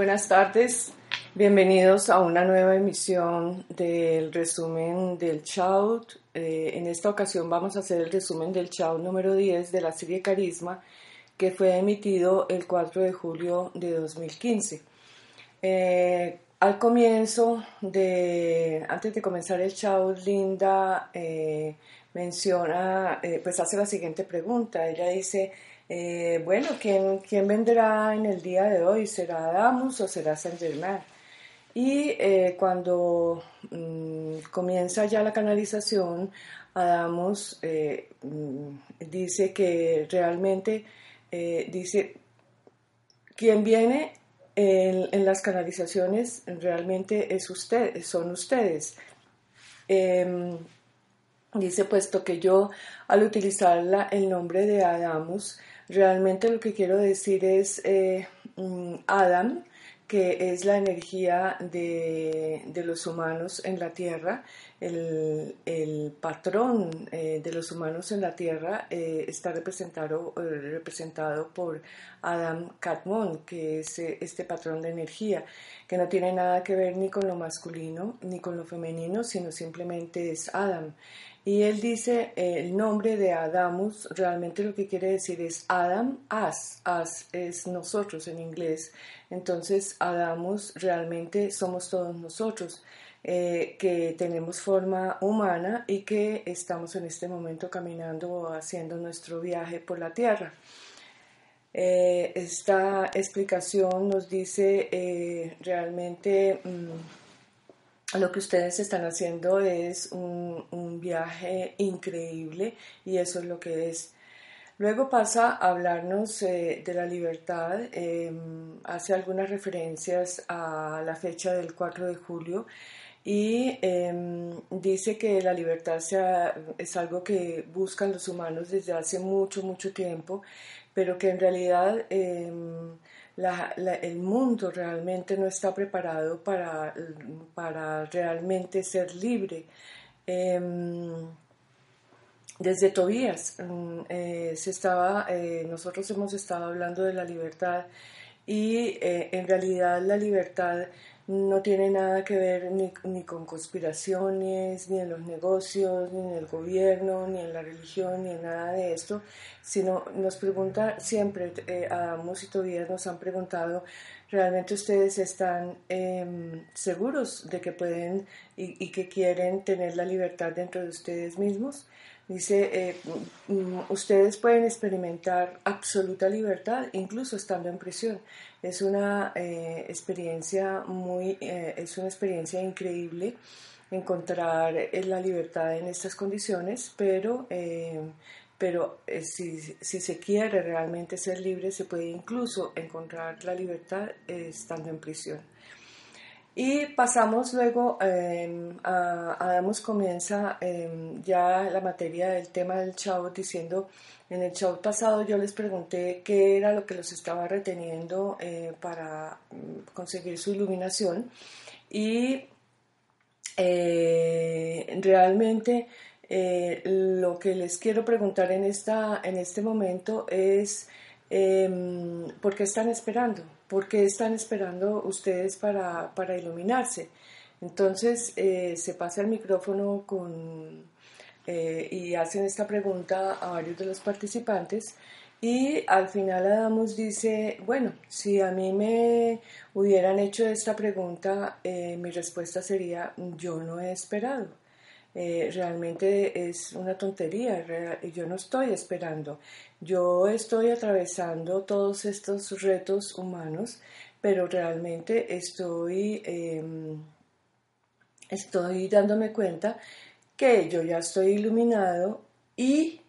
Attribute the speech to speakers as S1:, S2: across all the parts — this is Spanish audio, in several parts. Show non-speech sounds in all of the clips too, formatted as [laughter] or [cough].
S1: buenas tardes. Bienvenidos a una nueva emisión del resumen del Shout. Eh, en esta ocasión vamos a hacer el resumen del Shout número 10 de la serie Carisma que fue emitido el 4 de julio de 2015. Eh, al comienzo de, antes de comenzar el Shout, Linda eh, menciona, pues hace la siguiente pregunta. Ella dice, eh, bueno, ¿quién, ¿quién, vendrá en el día de hoy? ¿Será Adamus o será Saint Germain? Y eh, cuando mm, comienza ya la canalización, Adamus eh, mm, dice que realmente, dice, quien viene en, las canalizaciones realmente es usted, son ustedes. Em, dice, puesto que yo al utilizar el nombre de Adamus, Realmente lo que quiero decir es eh, Adam, que es la energía de, los humanos en la Tierra, el, patrón eh, de los humanos en la Tierra eh, está representado, representado por Adam Katmon, que es este patrón de energía, que no tiene nada que ver ni con lo masculino ni con lo femenino, sino simplemente es Adam. Y él dice el nombre de Adamus, realmente lo que quiere decir es Adam, as, as es nosotros en inglés. Entonces, Adamus realmente somos todos nosotros. Eh, que tenemos forma humana y que estamos en este momento caminando o haciendo nuestro viaje por la tierra. Eh, esta explicación nos dice eh, realmente mm, lo que ustedes están haciendo es un, viaje increíble y eso es lo que es. Luego pasa a hablarnos de la libertad, em, hace algunas referencias a la fecha del 4 de julio y em, dice que la libertad es algo que buscan los humanos desde hace mucho, mucho tiempo, pero que en realidad em, el mundo realmente no está preparado para, para realmente ser libre. Em, desde Tobías mm, eh, se estaba, eh, nosotros hemos estado hablando de la libertad y eh, en realidad la libertad no tiene nada que ver ni, ni, con conspiraciones, ni en los negocios, ni en el gobierno, ni en la religión, ni en nada de esto, sino nos pregunta siempre, eh, Adamos y Tobías nos han preguntado, ¿realmente ustedes están em, seguros de que pueden y, que quieren tener la libertad dentro de ustedes mismos? Dice, eh, mm, ustedes pueden experimentar absoluta libertad incluso estando en prisión. Es una eh, experiencia muy, eh, es una experiencia increíble encontrar la libertad en estas condiciones, pero, pero si, si, se quiere realmente ser libre, se puede incluso encontrar la libertad estando en prisión. Y pasamos luego eh, a, Adamos comienza em, ya la materia del tema del chavo diciendo, en el show pasado yo les pregunté qué era lo que los estaba reteniendo eh, para mm, conseguir su iluminación y eh, realmente eh, lo que les quiero preguntar en, esta, en este momento es em, ¿por qué están esperando? ¿Por qué están esperando ustedes para, para iluminarse? Entonces eh, se pasa el micrófono eh, y hacen esta pregunta a varios de los participantes y al final Adamos dice, bueno, si a mí me hubieran hecho esta pregunta, eh, mi respuesta sería, yo no he esperado. Realmente es una tontería, yo no estoy esperando. Yo estoy atravesando todos estos retos humanos, pero realmente estoy, em, estoy dándome cuenta que yo ya estoy iluminado y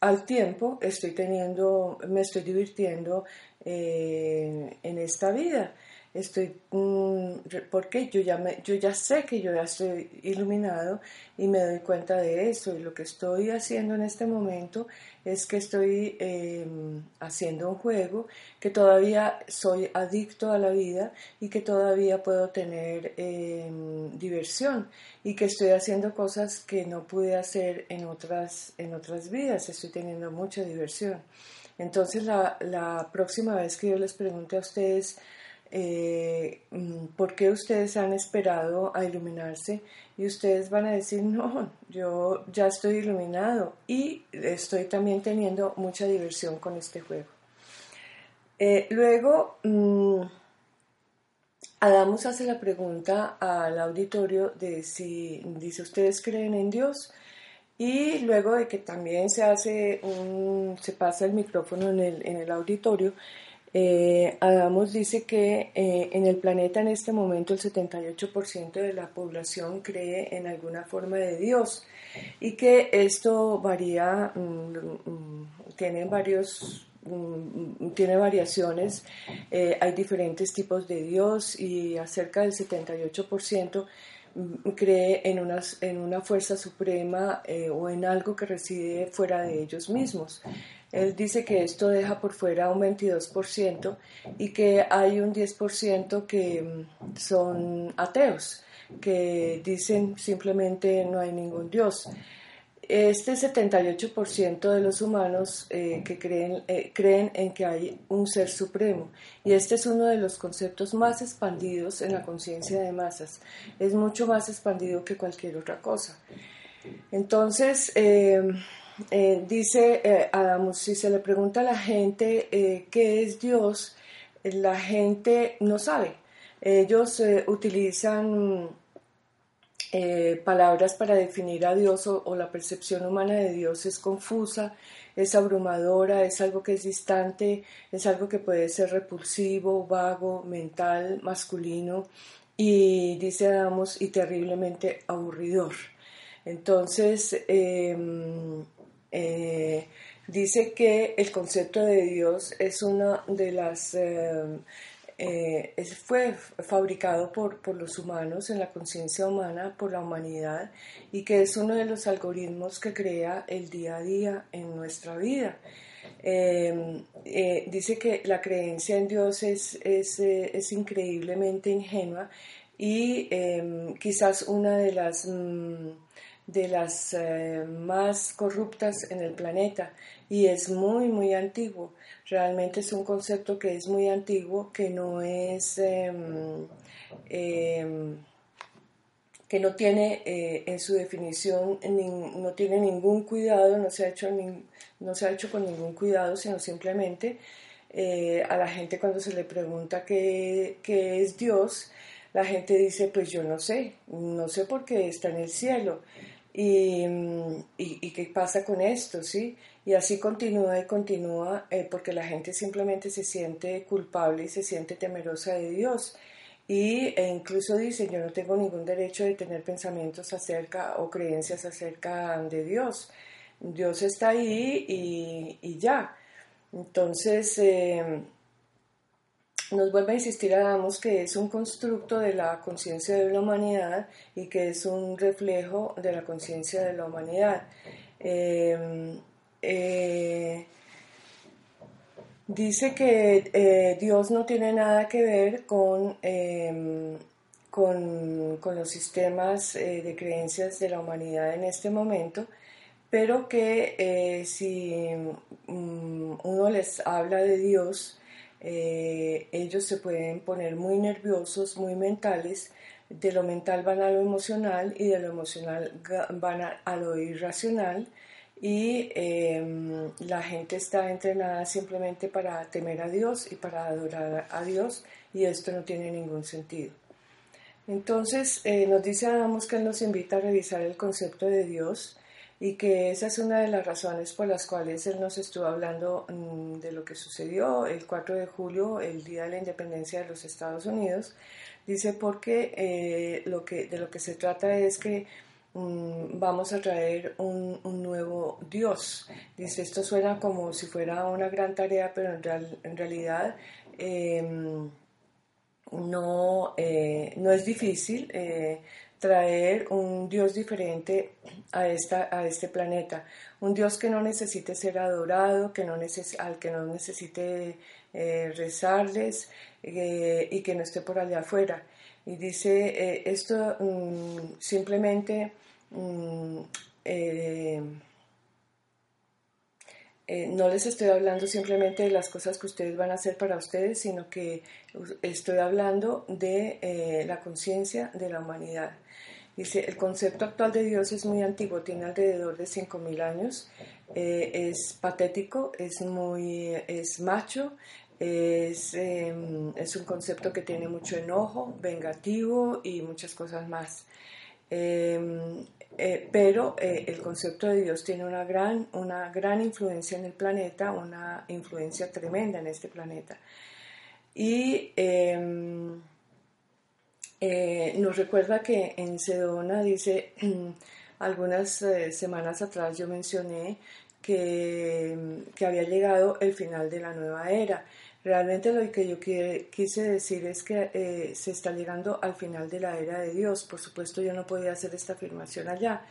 S1: al tiempo estoy teniendo, me estoy divirtiendo eh, en esta vida estoy, mm, porque yo ya, me, yo ya sé que yo ya estoy iluminado y me doy cuenta de eso. Y lo que estoy haciendo en este momento es que estoy em, haciendo un juego, que todavía soy adicto a la vida y que todavía puedo tener em, diversión y que estoy haciendo cosas que no pude hacer en otras, en otras vidas, estoy teniendo mucha diversión. Entonces la, la próxima vez que yo les pregunte a ustedes, eh, mm, ¿por qué ustedes han esperado a iluminarse? Y ustedes van a decir, no, yo ya estoy iluminado y estoy también teniendo mucha diversión con este juego. Eh, luego, mm, Adamus hace la pregunta al auditorio de si, dice, ¿ustedes creen en Dios? Y luego de que también se hace un, se pasa el micrófono en el, en el auditorio, eh, Adamos dice que eh, en el planeta en este momento el 78% de la población cree en alguna forma de Dios y que esto varía, mm, mm, tiene varios mm, tiene variaciones, eh, hay diferentes tipos de Dios y acerca del 78% cree en en una fuerza suprema o en algo que reside fuera de ellos mismos. Él dice que esto deja por fuera un 22% y que hay un 10% que mm, son ateos, que dicen simplemente no hay ningún Dios. Este 78% de los humanos eh, que creen, eh, creen en que hay un ser supremo y este es uno de los conceptos más expandidos en la conciencia de masas. Es mucho más expandido que cualquier otra cosa. Entonces, eh, eh, dice eh, si se le pregunta a la gente eh, qué es Dios, la gente no sabe. Ellos utilizan palabras para definir a Dios o, la percepción humana de Dios es confusa, es abrumadora, es algo que es distante, es algo que puede ser repulsivo, vago, mental, masculino y dice Adamos y terriblemente aburridor. Entonces, em, eh, dice que el concepto de Dios es una de las... Eh, eh, fue fabricado por, por, los humanos en la conciencia humana, por la humanidad, y que es uno de los algoritmos que crea el día a día en nuestra vida. dice que la creencia en Dios es, es, es increíblemente ingenua y quizás una de las... Mm, de las eh, más corruptas en el planeta y es muy, muy antiguo. Realmente es un concepto que es muy antiguo, que no es, em, em, que no tiene eh, en su definición, no tiene ningún cuidado, no se ha hecho, no se ha hecho con ningún cuidado, sino simplemente eh, a la gente cuando se le pregunta qué, qué es Dios, la gente dice, pues yo no sé, no sé por qué está en el cielo. Y, y, qué pasa con esto, ¿sí? Y así continúa y continúa eh, porque la gente simplemente se siente culpable y se siente temerosa de Dios. Y, e incluso dice, yo no tengo ningún derecho de tener pensamientos acerca o creencias acerca de Dios. Dios está ahí y, y ya. Entonces, eh, nos vuelve a insistir Adamos que es un constructo de la conciencia de la humanidad y que es un reflejo de la conciencia de la humanidad. Em, eh, dice que eh, Dios no tiene nada que ver con, em, con, los sistemas eh, de creencias de la humanidad en este momento, pero que si mm, uno les habla de Dios, eh, ellos se pueden poner muy nerviosos, muy mentales, de lo mental van a lo emocional y de lo emocional van a, lo irracional. Y em, la gente está entrenada simplemente para temer a Dios y para adorar a Dios y esto no tiene ningún sentido. Entonces eh, nos dice Adamos que nos invita a revisar el concepto de Dios y que esa es una de las razones por las cuales él nos estuvo hablando mm, de lo que sucedió el 4 de julio, el día de la independencia de los Estados Unidos. Dice porque eh, lo que, de lo que se trata es que mm, vamos a traer un, nuevo Dios. Dice, esto suena como si fuera una gran tarea, pero en, realidad em, no, eh, no es difícil. Eh, traer un Dios diferente a, esta, a este planeta, un Dios que no necesite ser adorado, que no al que no necesite eh, rezarles eh, y que no esté por allá afuera. Y dice, eh, esto mm, simplemente mm, eh, no les estoy hablando simplemente de las cosas que ustedes van a hacer para ustedes, sino que estoy hablando de eh, la conciencia de la humanidad. Dice, el concepto actual de Dios es muy antiguo, tiene alrededor de 5.000 años, eh, es patético, es muy, es macho, es, em, es, un concepto que tiene mucho enojo, vengativo y muchas cosas más. Em, eh, pero eh, el concepto de Dios tiene una gran, una gran influencia en el planeta, una influencia tremenda en este planeta. Y em, eh, nos recuerda que en Sedona dice, [clears throat] algunas semanas atrás yo mencioné que, que, había llegado el final de la nueva era. Realmente lo que yo quise decir es que eh, se está llegando al final de la era de Dios. Por supuesto yo no podía hacer esta afirmación allá.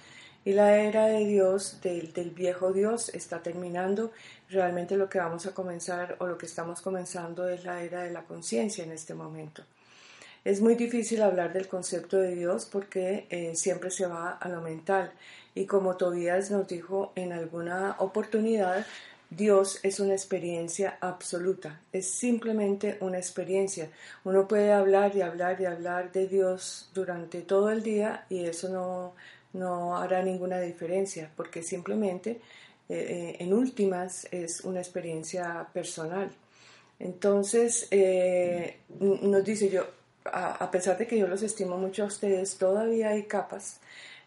S1: Y la era de Dios, del, viejo Dios, está terminando. Realmente lo que vamos a comenzar o lo que estamos comenzando es la era de la conciencia en este momento. Es muy difícil hablar del concepto de Dios porque eh, siempre se va a lo mental. Y como Tobías nos dijo en alguna oportunidad, Dios es una experiencia absoluta, es simplemente una experiencia. Uno puede hablar y hablar y hablar de Dios durante todo el día y eso no, no hará ninguna diferencia porque simplemente eh, eh, en últimas es una experiencia personal. Entonces, nos dice yo, a, pesar de que yo los estimo mucho a ustedes, todavía hay capas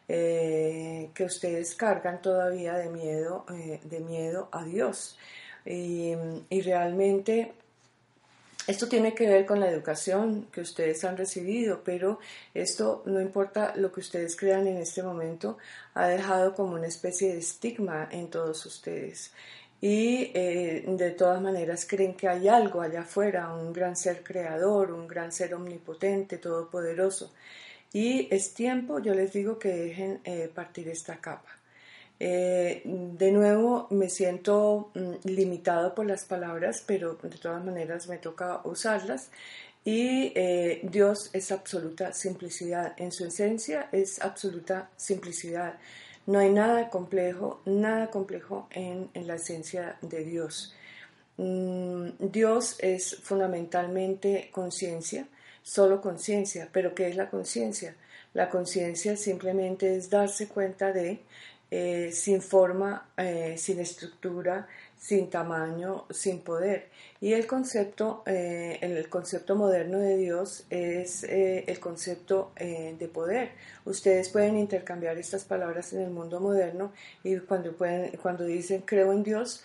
S1: eh, que ustedes cargan todavía de miedo, eh, de miedo a Dios. Y, realmente esto tiene que ver con la educación que ustedes han recibido, pero esto no importa lo que ustedes crean en este momento, ha dejado como una especie de estigma en todos ustedes y eh, de todas maneras creen que hay algo allá afuera, un gran ser creador, un gran ser omnipotente, todopoderoso. Y es tiempo, yo les digo, que dejen eh, partir esta capa. Eh, de nuevo me siento mm, limitado por las palabras, pero de todas maneras me toca usarlas. Y Dios es absoluta simplicidad, en su esencia es absoluta simplicidad. No hay nada complejo, nada complejo en, la esencia de Dios. Mm, Dios es fundamentalmente conciencia, solo conciencia, pero ¿qué es la conciencia? La conciencia simplemente es darse cuenta de, eh, sin forma, eh, sin estructura, sin tamaño, sin poder. Y el concepto, eh, el concepto moderno de Dios es el concepto de poder. Ustedes pueden intercambiar estas palabras en el mundo moderno y cuando, pueden, cuando dicen creo en Dios,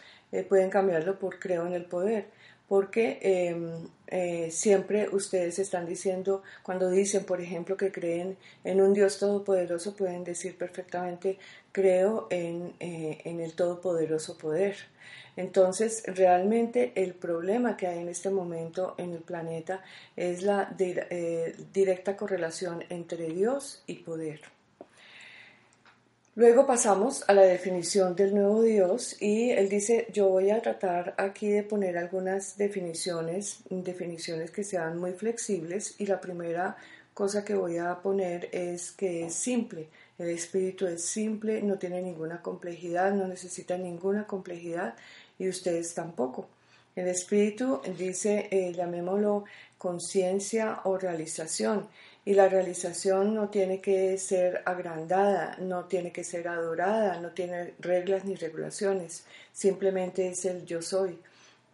S1: pueden cambiarlo por creo en el poder porque em, eh, siempre ustedes están diciendo, cuando dicen, por ejemplo, que creen en un Dios todopoderoso, pueden decir perfectamente, creo en, eh, en el todopoderoso poder. Entonces, realmente el problema que hay en este momento en el planeta es la eh, directa correlación entre Dios y poder. Luego pasamos a la definición del nuevo Dios y él dice, yo voy a tratar aquí de poner algunas definiciones, definiciones que sean muy flexibles y la primera cosa que voy a poner es que es simple. El espíritu es simple, no tiene ninguna complejidad, no necesita ninguna complejidad y ustedes tampoco. El espíritu dice, eh, llamémoslo conciencia o realización y la realización no tiene que ser agrandada, no tiene que ser adorada, no tiene reglas ni regulaciones, simplemente es el yo soy.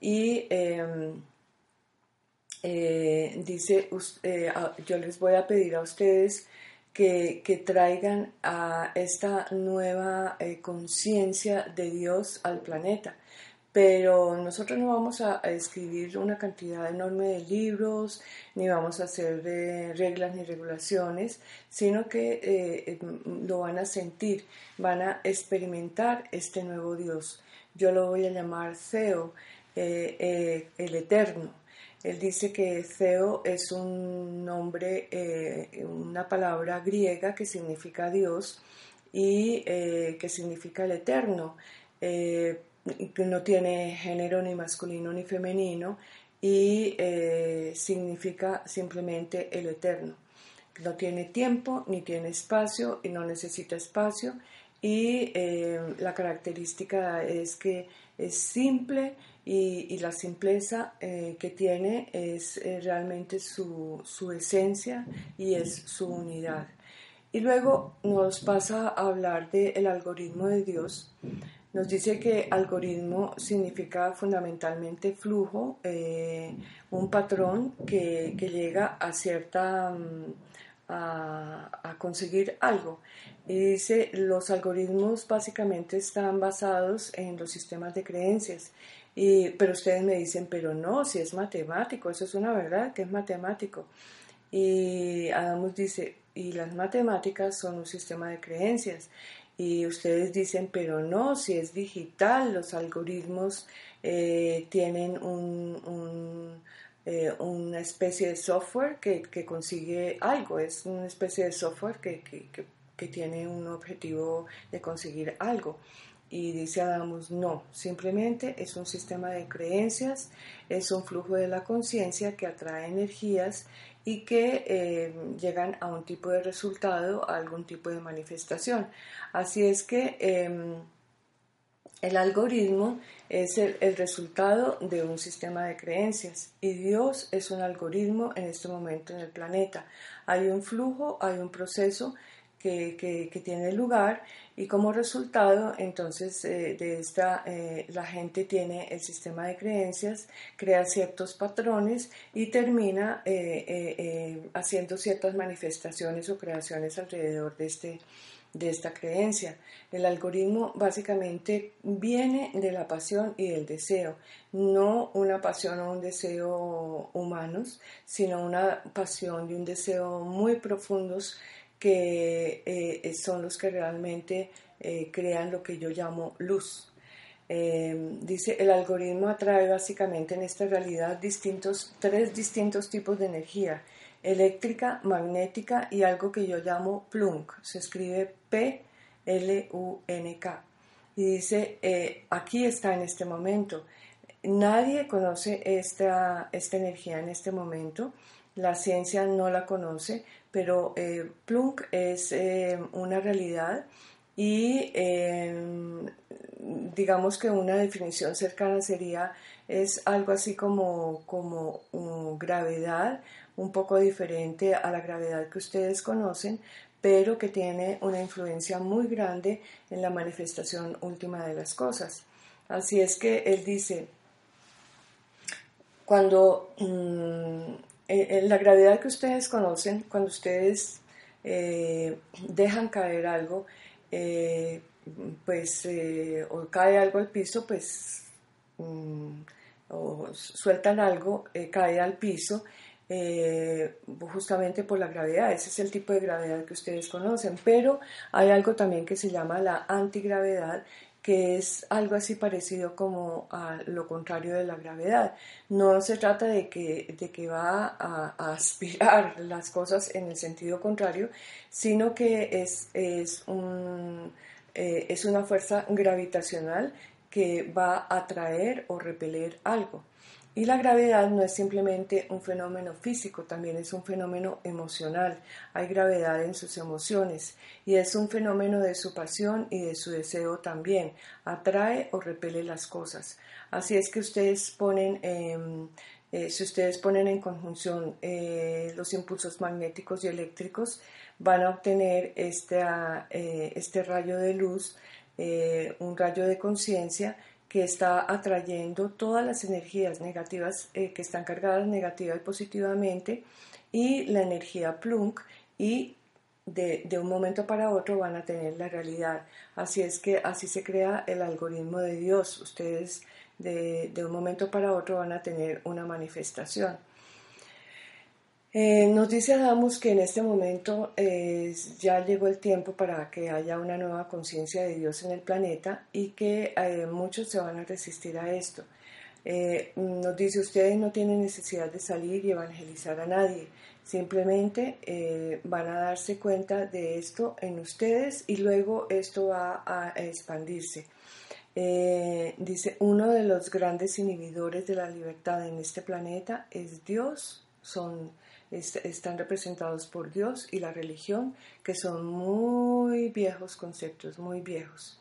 S1: Y em, eh, dice, eh, yo les voy a pedir a ustedes que, traigan a esta nueva eh, conciencia de Dios al planeta pero nosotros no vamos a, escribir una cantidad enorme de libros, ni vamos a hacer de reglas ni regulaciones, sino que eh, lo van a sentir, van a experimentar este nuevo Dios. Yo lo voy a llamar Theo, eh, eh, el Eterno. Él dice que Theo es un nombre, una palabra griega que significa Dios y que significa el Eterno no tiene género ni masculino ni femenino y eh, significa simplemente el eterno. No tiene tiempo ni tiene espacio y no necesita espacio y la característica es que es simple y, la simpleza que tiene es realmente su, su esencia y es su unidad. Y luego nos pasa a hablar del algoritmo de Dios. Nos dice que algoritmo significa fundamentalmente flujo, eh, un patrón que, llega a cierta... Mm, a, conseguir algo. Y dice, los algoritmos básicamente están basados en los sistemas de creencias. Y, pero ustedes me dicen, pero no, si es matemático, eso es una verdad que es matemático. Y Adamos dice, y las matemáticas son un sistema de creencias. Y ustedes dicen, pero no, si es digital, los algoritmos eh, tienen eh, una especie de software que, consigue algo, es una especie de software que, que tiene un objetivo de conseguir algo. Y dice Adamos, no, simplemente es un sistema de creencias, es un flujo de la conciencia que atrae energías y que eh, llegan a un tipo de resultado, a algún tipo de manifestación. Así es que em, el algoritmo es el, el, resultado de un sistema de creencias y Dios es un algoritmo en este momento en el planeta. Hay un flujo, hay un proceso que, tiene lugar y como resultado entonces eh, de esta eh, la gente tiene el sistema de creencias, crea ciertos patrones y termina eh, haciendo ciertas manifestaciones o creaciones alrededor de este de esta creencia. El algoritmo básicamente viene de la pasión y del deseo, no una pasión o un deseo humanos, sino una pasión y un deseo muy profundos que eh, son los que realmente eh, crean lo que yo llamo luz. Eh, dice, el algoritmo atrae básicamente en esta realidad distintos, tres distintos tipos de energía, eléctrica, magnética y algo que yo llamo plunk. Se escribe P-L-U-N-K. Y dice, aquí está en este momento. Nadie conoce esta, esta energía en este momento la ciencia no la conoce, pero eh, Plunk es eh, una realidad y em, digamos que una definición cercana sería es algo así como, como gravedad, un poco diferente a la gravedad que ustedes conocen, pero que tiene una influencia muy grande en la manifestación última de las cosas. Así es que él dice, cuando mm, eh, la gravedad que ustedes conocen, cuando ustedes eh, dejan caer algo, eh, pues, o cae algo al piso, pues, mm, o sueltan algo, cae al piso, justamente por la gravedad. Ese es el tipo de gravedad que ustedes conocen. Pero hay algo también que se llama la antigravedad, que es algo así parecido como a lo contrario de la gravedad. No se trata de que, de que va a, aspirar [laughs] las cosas en el sentido contrario, sino que es, es, un, eh, es una fuerza gravitacional que va a atraer o repeler algo. Y la gravedad no es simplemente un fenómeno físico, también es un fenómeno emocional. Hay gravedad en sus emociones y es un fenómeno de su pasión y de su deseo también. Atrae o repele las cosas. Así es que ustedes ponen, em, eh, si ustedes ponen en conjunción eh, los impulsos magnéticos y eléctricos, van a obtener este, este rayo de luz, un rayo de conciencia que está atrayendo todas las energías negativas eh, que están cargadas negativa y positivamente y la energía plunk y de, de, un momento para otro van a tener la realidad. Así es que así se crea el algoritmo de Dios. Ustedes de, de un momento para otro van a tener una manifestación. Eh, nos dice Adamos que en este momento eh, ya llegó el tiempo para que haya una nueva conciencia de Dios en el planeta y que eh, muchos se van a resistir a esto. nos dice ustedes no tienen necesidad de salir y evangelizar a nadie, simplemente van a darse cuenta de esto en ustedes y luego esto va a expandirse. dice, uno de los grandes inhibidores de la libertad en este planeta es Dios, son están representados por Dios y la religión, que son muy viejos conceptos, muy viejos.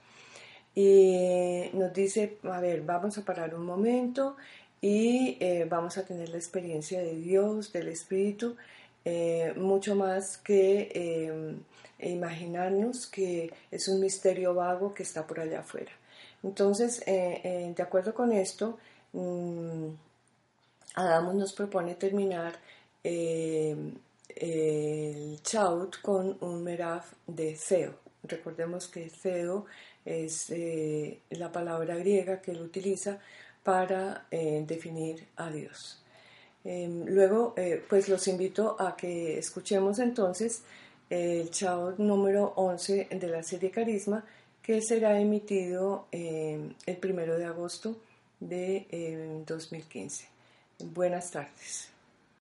S1: Y nos dice, a ver, vamos a parar un momento y eh, vamos a tener la experiencia de Dios, del Espíritu, eh, mucho más que eh, imaginarnos que es un misterio vago que está por allá afuera. Entonces, de acuerdo con esto, mm, Adamos nos propone terminar el Chaut con un Meraf de Theo. Recordemos que Theo es la palabra griega que él utiliza para definir a Dios. Em, luego, eh, pues los invito a que escuchemos entonces el chao número 11 de la serie Carisma, que será emitido em, el primero de agosto de 2015. Em, Buenas tardes.